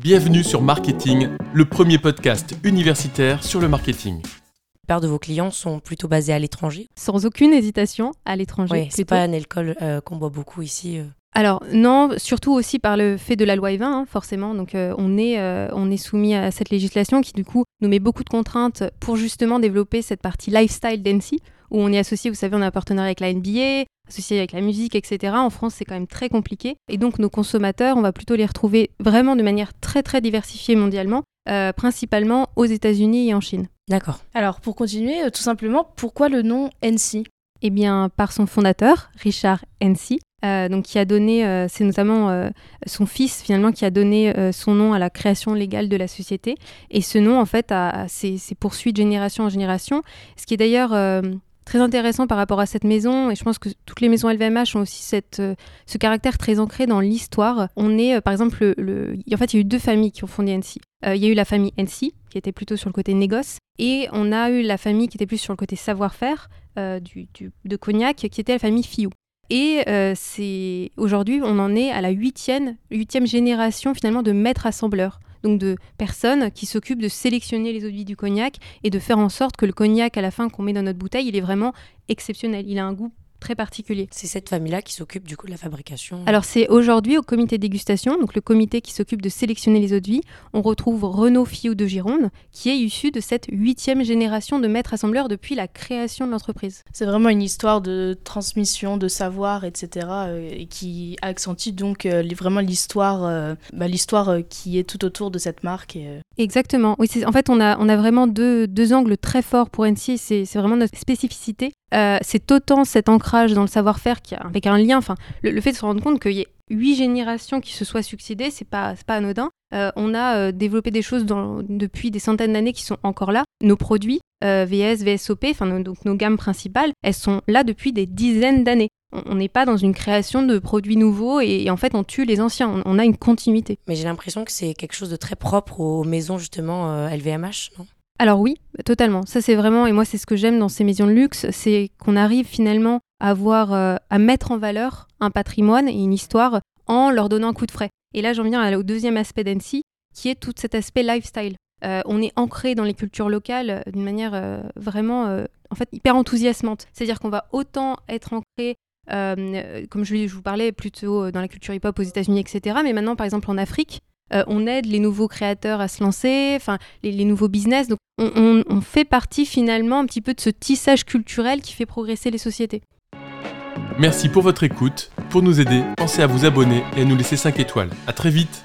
Bienvenue sur Marketing, le premier podcast universitaire sur le marketing. La plupart de vos clients sont plutôt basés à l'étranger Sans aucune hésitation, à l'étranger. Oui, c'est pas un alcool euh, qu'on boit beaucoup ici. euh. Alors non, surtout aussi par le fait de la loi E20, hein, forcément. Donc euh, on, est, euh, on est soumis à cette législation qui du coup nous met beaucoup de contraintes pour justement développer cette partie lifestyle d'Annecy, où on est associé, vous savez, on a un partenariat avec la NBA, associé avec la musique, etc. En France, c'est quand même très compliqué. Et donc nos consommateurs, on va plutôt les retrouver vraiment de manière très très diversifiée mondialement, euh, principalement aux États-Unis et en Chine. D'accord. Alors, pour continuer, euh, tout simplement, pourquoi le nom NC Eh bien, par son fondateur, Richard Hensey, euh, donc qui a donné, euh, c'est notamment euh, son fils finalement qui a donné euh, son nom à la création légale de la société. Et ce nom, en fait, a, a- s'est s'est poursuivi de génération en génération. Ce qui est d'ailleurs euh, très intéressant par rapport à cette maison, et je pense que toutes les maisons LVMH ont aussi euh, ce caractère très ancré dans l'histoire. On est, euh, par exemple, le, en fait, il y a eu deux familles qui ont fondé Hensey. Euh, il y a eu la famille Hensey, qui était plutôt sur le côté négoce, et on a eu la famille qui était plus sur le côté savoir-faire, du, de Cognac, qui était la famille Fillou. Et c'est aujourd'hui, on en est à la huitième, huitième génération finalement de maîtres assembleurs. Donc de personnes qui s'occupent de sélectionner les eaux de vie du cognac et de faire en sorte que le cognac à la fin qu'on met dans notre bouteille, il est vraiment exceptionnel. Il a un goût très particulier. C'est cette famille-là qui s'occupe du coup de la fabrication. Alors c'est aujourd'hui au comité de dégustation, donc le comité qui s'occupe de sélectionner les eaux de vie, on retrouve Renaud Fillou de Gironde, qui est issu de cette huitième génération de maîtres assembleurs depuis la création de l'entreprise. C'est vraiment une histoire de transmission, de savoir, etc. euh, et qui accentue donc euh, vraiment l'histoire euh, bah, l'histoire qui est tout autour de cette marque. Et, Exactement. Oui, c'est- en fait, on a, on a vraiment deux, deux angles très forts pour NC. C'est c'est vraiment notre spécificité. Euh, c'est autant cet dans le savoir-faire avec un lien. Enfin, le, fait de se rendre compte qu'il y ait huit générations qui se soient succédées, c'est pas, pas anodin. Euh, on a euh, développé des choses depuis des centaines d'années qui sont encore là. Nos produits, euh, VS, VSOP, enfin donc nos gammes principales, elles sont là depuis des dizaines d'années. On n'est pas dans une création de produits nouveaux et, en fait on tue les anciens. On, a une continuité. Mais j'ai l'impression que c'est quelque chose de très propre aux maisons justement LVMH, non? Alors oui, totalement. Ça c'est vraiment, et moi c'est ce que j'aime dans ces maisons de luxe, c'est qu'on arrive finalement à avoir, euh, à mettre en valeur un patrimoine et une histoire en leur donnant un coup de frais. Et là j'en viens au deuxième aspect d'Annecy, qui est tout cet aspect lifestyle. Euh, on est ancré dans les cultures locales euh, d'une manière vraiment, en fait, hyper enthousiasmante. C'est-à-dire qu'on va autant être ancré, comme je, je vous parlais, plutôt dans la culture hip-hop aux États-Unis, etc. Mais maintenant, par exemple, en Afrique, euh, on aide les nouveaux créateurs à se lancer, enfin, les, nouveaux business. On fait partie finalement un petit peu de ce tissage culturel qui fait progresser les sociétés. Merci pour votre écoute. Pour nous aider, pensez à vous abonner et à nous laisser 5 étoiles. À très vite